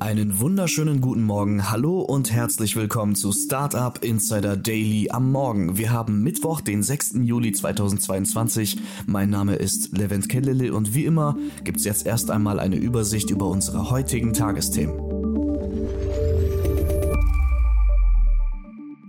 Einen wunderschönen guten Morgen, hallo und herzlich willkommen zu Startup Insider Daily am Morgen. Wir haben Mittwoch, den 6. Juli 2022. Mein Name ist Levent Kellele und wie immer gibt es jetzt erst einmal eine Übersicht über unsere heutigen Tagesthemen.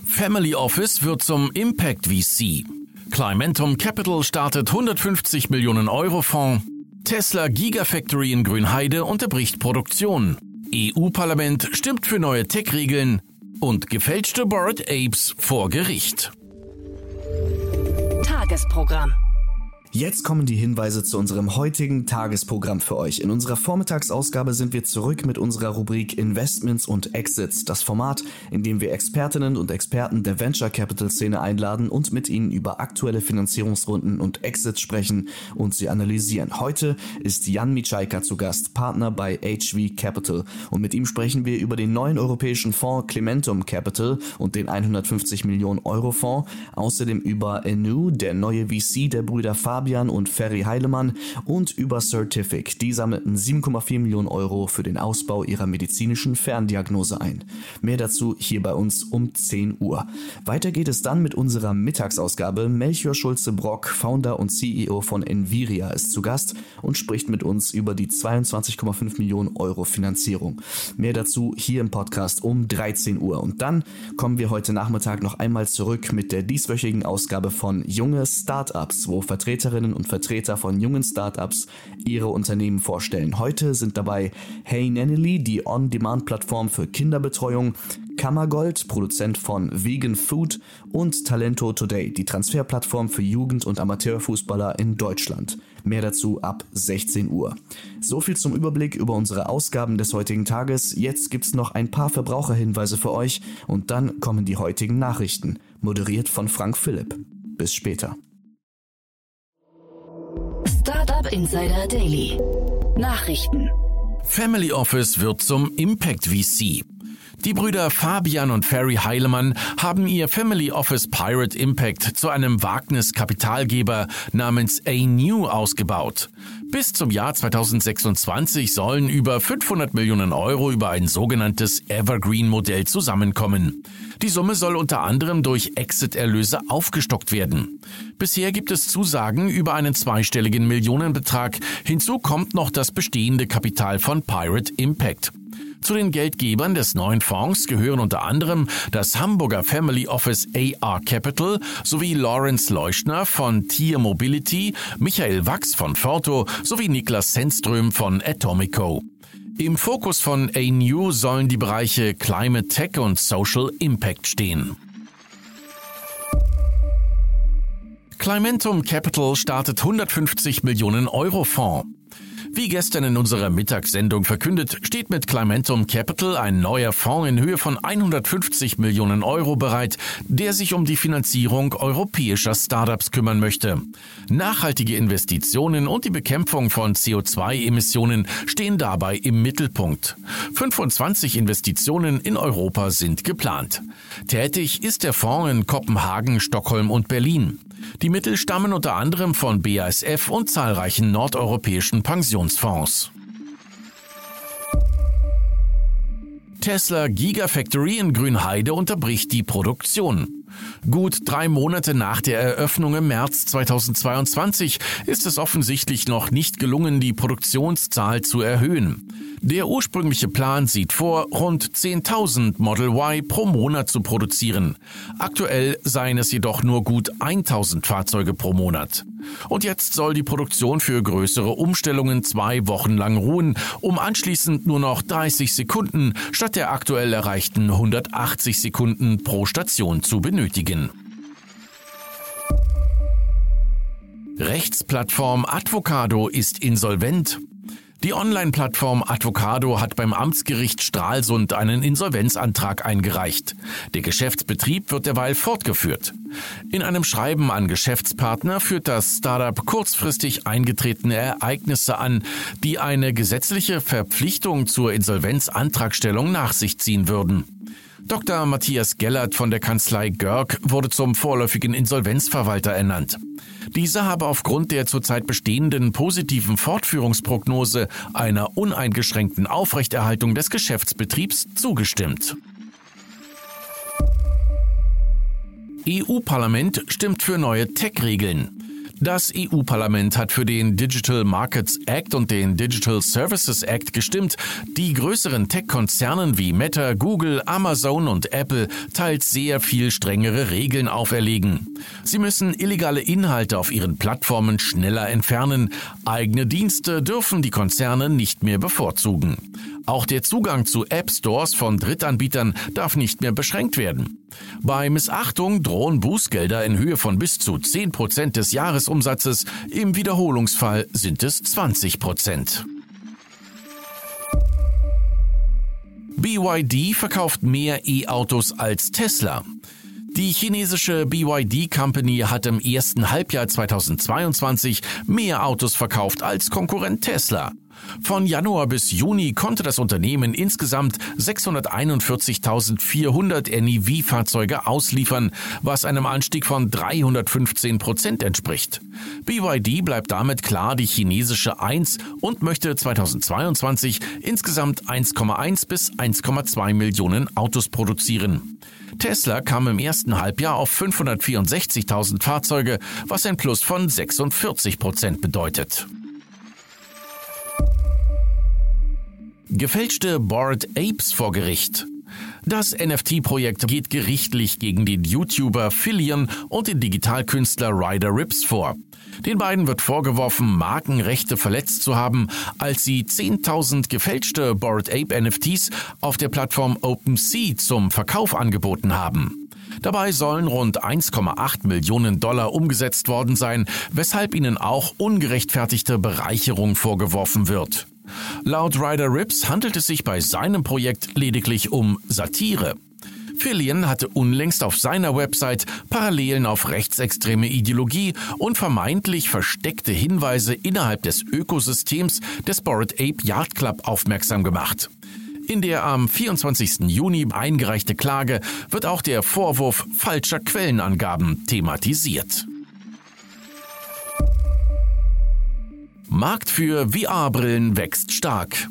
Family Office wird zum Impact VC. Climentum Capital startet 150 Millionen Euro Fonds. Tesla Gigafactory in Grünheide unterbricht Produktion. EU-Parlament stimmt für neue Tech-Regeln und gefälschte Bored Apes vor Gericht. Tagesprogramm. Jetzt kommen die Hinweise zu unserem heutigen Tagesprogramm für euch. In unserer Vormittagsausgabe sind wir zurück mit unserer Rubrik Investments und Exits, das Format, in dem wir Expertinnen und Experten der Venture Capital Szene einladen und mit ihnen über aktuelle Finanzierungsrunden und Exits sprechen und sie analysieren. Heute ist Jan Mitschaika zu Gast, Partner bei HV Capital und mit ihm sprechen wir über den neuen europäischen Fonds Clementum Capital und den 150 Millionen Euro Fonds, außerdem über Enu, der neue VC der Brüder Fabian Fabian und Ferry Heilemann und über Certific. Die sammelten 7,4 Millionen Euro für den Ausbau ihrer medizinischen Ferndiagnose ein. Mehr dazu hier bei uns um 10 Uhr. Weiter geht es dann mit unserer Mittagsausgabe. Melchior Schulze-Brock, Founder und CEO von Enviria, ist zu Gast und spricht mit uns über die 22,5 Millionen Euro Finanzierung. Mehr dazu hier im Podcast um 13 Uhr. Und dann kommen wir heute Nachmittag noch einmal zurück mit der dieswöchigen Ausgabe von Junge Startups, wo Vertreterinnen Vertreterinnen und Vertreter von jungen Startups ihre Unternehmen vorstellen. Heute sind dabei Hey Nanny, die On-Demand-Plattform für Kinderbetreuung, Kammergold, Produzent von Vegan Food und Talento Today, die Transferplattform für Jugend- und Amateurfußballer in Deutschland. Mehr dazu ab 16 Uhr. So viel zum Überblick über unsere Ausgaben des heutigen Tages. Jetzt gibt's noch ein paar Verbraucherhinweise für euch und dann kommen die heutigen Nachrichten, moderiert von Frank Philipp. Bis später. Startup Insider Daily. Nachrichten. Family Office wird zum Impact VC. Die Brüder Fabian und Ferry Heilemann haben ihr Family Office Pirate Impact zu einem Wagniskapitalgeber namens A-New ausgebaut. Bis zum Jahr 2026 sollen über 500 Millionen Euro über ein sogenanntes Evergreen-Modell zusammenkommen. Die Summe soll unter anderem durch Exit-Erlöse aufgestockt werden. Bisher gibt es Zusagen über einen zweistelligen Millionenbetrag. Hinzu kommt noch das bestehende Kapital von Pirate Impact. Zu den Geldgebern des neuen Fonds gehören unter anderem das Hamburger Family Office AR Capital sowie Lawrence Leuschner von Tier Mobility, Michael Wachs von Forto sowie Niklas Sennström von Atomico. Im Fokus von A-New sollen die Bereiche Climate Tech und Social Impact stehen. Climentum Capital startet 150 Millionen Euro Fonds. Wie gestern in unserer Mittagssendung verkündet, steht mit Climentum Capital ein neuer Fonds in Höhe von 150 Millionen Euro bereit, der sich um die Finanzierung europäischer Startups kümmern möchte. Nachhaltige Investitionen und die Bekämpfung von CO2-Emissionen stehen dabei im Mittelpunkt. 25 Investitionen in Europa sind geplant. Tätig ist der Fonds in Kopenhagen, Stockholm und Berlin. Die Mittel stammen unter anderem von BASF und zahlreichen nordeuropäischen Pensionsfonds. Tesla Gigafactory in Grünheide unterbricht die Produktion. Gut drei Monate nach der Eröffnung im März 2022 ist es offensichtlich noch nicht gelungen, die Produktionszahl zu erhöhen. Der ursprüngliche Plan sieht vor, rund 10.000 Model Y pro Monat zu produzieren. Aktuell seien es jedoch nur gut 1.000 Fahrzeuge pro Monat. Und jetzt soll die Produktion für größere Umstellungen zwei Wochen lang ruhen, um anschließend nur noch 30 Sekunden statt der aktuell erreichten 180 Sekunden pro Station zu benötigen. Rechtsplattform Advocado ist insolvent. Die Online-Plattform Advocado hat beim Amtsgericht Stralsund einen Insolvenzantrag eingereicht. Der Geschäftsbetrieb wird derweil fortgeführt. In einem Schreiben an Geschäftspartner führt das Startup kurzfristig eingetretene Ereignisse an, die eine gesetzliche Verpflichtung zur Insolvenzantragstellung nach sich ziehen würden. Dr. Matthias Gellert von der Kanzlei Görg wurde zum vorläufigen Insolvenzverwalter ernannt. Dieser habe aufgrund der zurzeit bestehenden positiven Fortführungsprognose einer uneingeschränkten Aufrechterhaltung des Geschäftsbetriebs zugestimmt. EU-Parlament stimmt für neue Tech-Regeln. Das EU-Parlament hat für den Digital Markets Act und den Digital Services Act gestimmt, die größeren Tech-Konzernen wie Meta, Google, Amazon und Apple teils sehr viel strengere Regeln auferlegen. Sie müssen illegale Inhalte auf ihren Plattformen schneller entfernen. Eigene Dienste dürfen die Konzerne nicht mehr bevorzugen. Auch der Zugang zu App Stores von Drittanbietern darf nicht mehr beschränkt werden. Bei Missachtung drohen Bußgelder in Höhe von bis zu 10 Prozent des Jahresumsatzes. Im Wiederholungsfall sind es 20 Prozent. BYD verkauft mehr E-Autos als Tesla. Die chinesische BYD Company hat im ersten Halbjahr 2022 mehr Autos verkauft als Konkurrent Tesla. Von Januar bis Juni konnte das Unternehmen insgesamt 641.400 NEV-Fahrzeuge ausliefern, was einem Anstieg von 315 Prozent entspricht. BYD bleibt damit klar die chinesische Eins und möchte 2022 insgesamt 1,1 bis 1,2 Millionen Autos produzieren. Tesla kam im ersten Halbjahr auf 564.000 Fahrzeuge, was ein Plus von 46 Prozent bedeutet. Gefälschte Bored Apes vor Gericht. Das NFT-Projekt geht gerichtlich gegen den YouTuber Fillion und den Digitalkünstler Ryder Rips vor. Den beiden wird vorgeworfen, Markenrechte verletzt zu haben, als sie 10.000 gefälschte Bored Ape NFTs auf der Plattform OpenSea zum Verkauf angeboten haben. Dabei sollen rund 1,8 Millionen Dollar umgesetzt worden sein, weshalb ihnen auch ungerechtfertigte Bereicherung vorgeworfen wird. Laut Ryder Rips handelt es sich bei seinem Projekt lediglich um Satire. Fillion hatte unlängst auf seiner Website Parallelen auf rechtsextreme Ideologie und vermeintlich versteckte Hinweise innerhalb des Ökosystems des Bored Ape Yard Club aufmerksam gemacht. In der am 24. Juni eingereichte Klage wird auch der Vorwurf falscher Quellenangaben thematisiert. Markt für VR-Brillen wächst stark.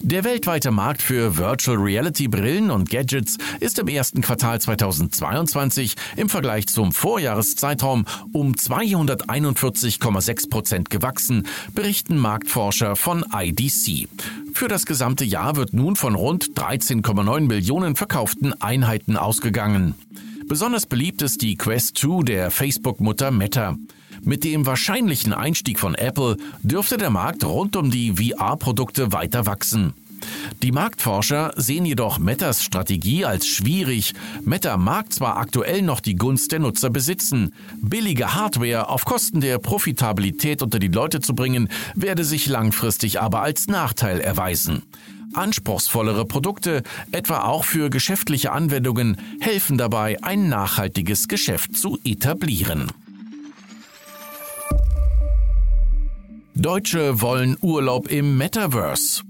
Der weltweite Markt für Virtual Reality Brillen und Gadgets ist im ersten Quartal 2022 im Vergleich zum Vorjahreszeitraum um 241,6 Prozent gewachsen, berichten Marktforscher von IDC. Für das gesamte Jahr wird nun von rund 13,9 Millionen verkauften Einheiten ausgegangen. Besonders beliebt ist die Quest 2 der Facebook-Mutter Meta. Mit dem wahrscheinlichen Einstieg von Apple dürfte der Markt rund um die VR-Produkte weiter wachsen. Die Marktforscher sehen jedoch Metas Strategie als schwierig. Meta mag zwar aktuell noch die Gunst der Nutzer besitzen, billige Hardware auf Kosten der Profitabilität unter die Leute zu bringen, werde sich langfristig aber als Nachteil erweisen. Anspruchsvollere Produkte, etwa auch für geschäftliche Anwendungen, helfen dabei, ein nachhaltiges Geschäft zu etablieren. Deutsche wollen Urlaub im Metaverse.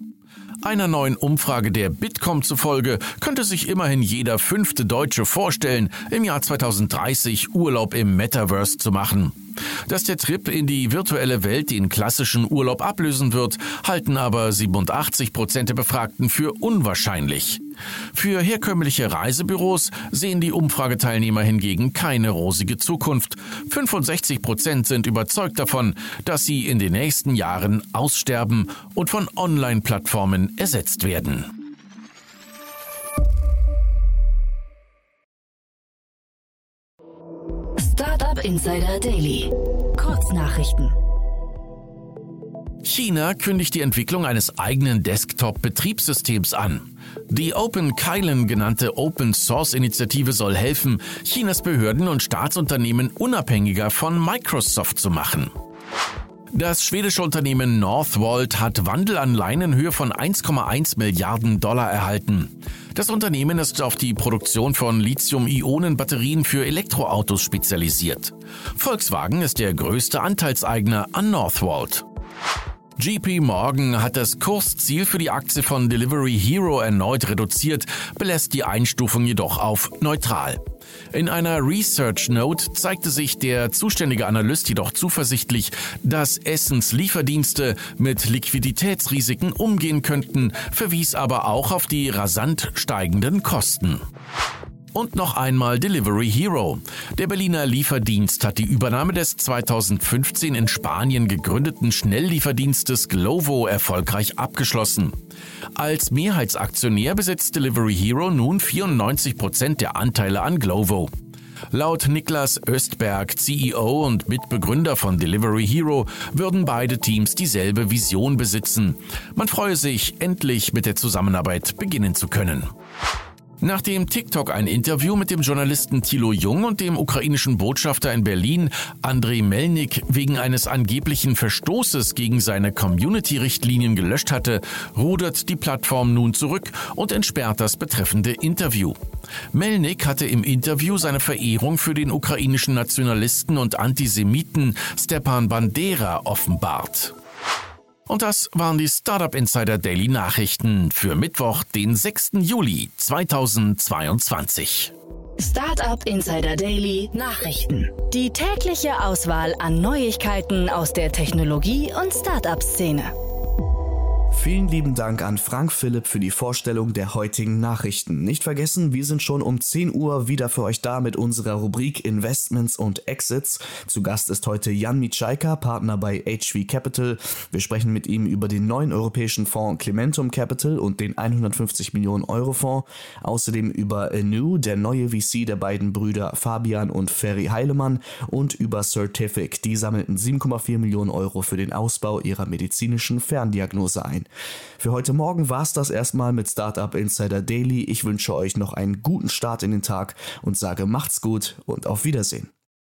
Einer neuen Umfrage der Bitkom zufolge könnte sich immerhin jeder fünfte Deutsche vorstellen, im Jahr 2030 Urlaub im Metaverse zu machen. Dass der Trip in die virtuelle Welt den klassischen Urlaub ablösen wird, halten aber 87 Prozent der Befragten für unwahrscheinlich. Für herkömmliche Reisebüros sehen die Umfrageteilnehmer hingegen keine rosige Zukunft. 65 Prozent sind überzeugt davon, dass sie in den nächsten Jahren aussterben und von Online-Plattformen ersetzt werden. Insider Daily. Kurznachrichten. China kündigt die Entwicklung eines eigenen Desktop-Betriebssystems an. Die Open Kylin genannte Open Source Initiative soll helfen, Chinas Behörden und Staatsunternehmen unabhängiger von Microsoft zu machen. Das schwedische Unternehmen Northvolt hat Wandelanleihen in Höhe von 1,1 Milliarden Dollar erhalten. Das Unternehmen ist auf die Produktion von Lithium-Ionen-Batterien für Elektroautos spezialisiert. Volkswagen ist der größte Anteilseigner an Northvolt. JP Morgan hat das Kursziel für die Aktie von Delivery Hero erneut reduziert, belässt die Einstufung jedoch auf neutral. In einer Research Note zeigte sich der zuständige Analyst jedoch zuversichtlich, dass Essens Lieferdienste mit Liquiditätsrisiken umgehen könnten, verwies aber auch auf die rasant steigenden Kosten. Und noch einmal Delivery Hero. Der Berliner Lieferdienst hat die Übernahme des 2015 in Spanien gegründeten Schnelllieferdienstes Glovo erfolgreich abgeschlossen. Als Mehrheitsaktionär besitzt Delivery Hero nun 94 Prozent der Anteile an Glovo. Laut Niklas Östberg, CEO und Mitbegründer von Delivery Hero, würden beide Teams dieselbe Vision besitzen. Man freue sich, endlich mit der Zusammenarbeit beginnen zu können. Nachdem TikTok ein Interview mit dem Journalisten Thilo Jung und dem ukrainischen Botschafter in Berlin, Andrei Melnik, wegen eines angeblichen Verstoßes gegen seine Community-Richtlinien gelöscht hatte, rudert die Plattform nun zurück und entsperrt das betreffende Interview. Melnik hatte im Interview seine Verehrung für den ukrainischen Nationalisten und Antisemiten Stepan Bandera offenbart. Und das waren die Startup Insider Daily Nachrichten für Mittwoch, den 6. Juli 2022. Startup Insider Daily Nachrichten. Die tägliche Auswahl an Neuigkeiten aus der Technologie- und Startup-Szene. Vielen lieben Dank an Frank Philipp für die Vorstellung der heutigen Nachrichten. Nicht vergessen, wir sind schon um 10 Uhr wieder für euch da mit unserer Rubrik Investments und Exits. Zu Gast ist heute Jan Mitschaika, Partner bei HV Capital. Wir sprechen mit ihm über den neuen europäischen Fonds Clementum Capital und den 150 Millionen Euro Fonds. Außerdem über Anu, der neue VC der beiden Brüder Fabian und Ferry Heilemann und über Certific. Die sammelten 7,4 Millionen Euro für den Ausbau ihrer medizinischen Ferndiagnose ein. Für heute Morgen war es das erstmal mit Startup Insider Daily. Ich wünsche euch noch einen guten Start in den Tag und sage macht's gut und auf Wiedersehen.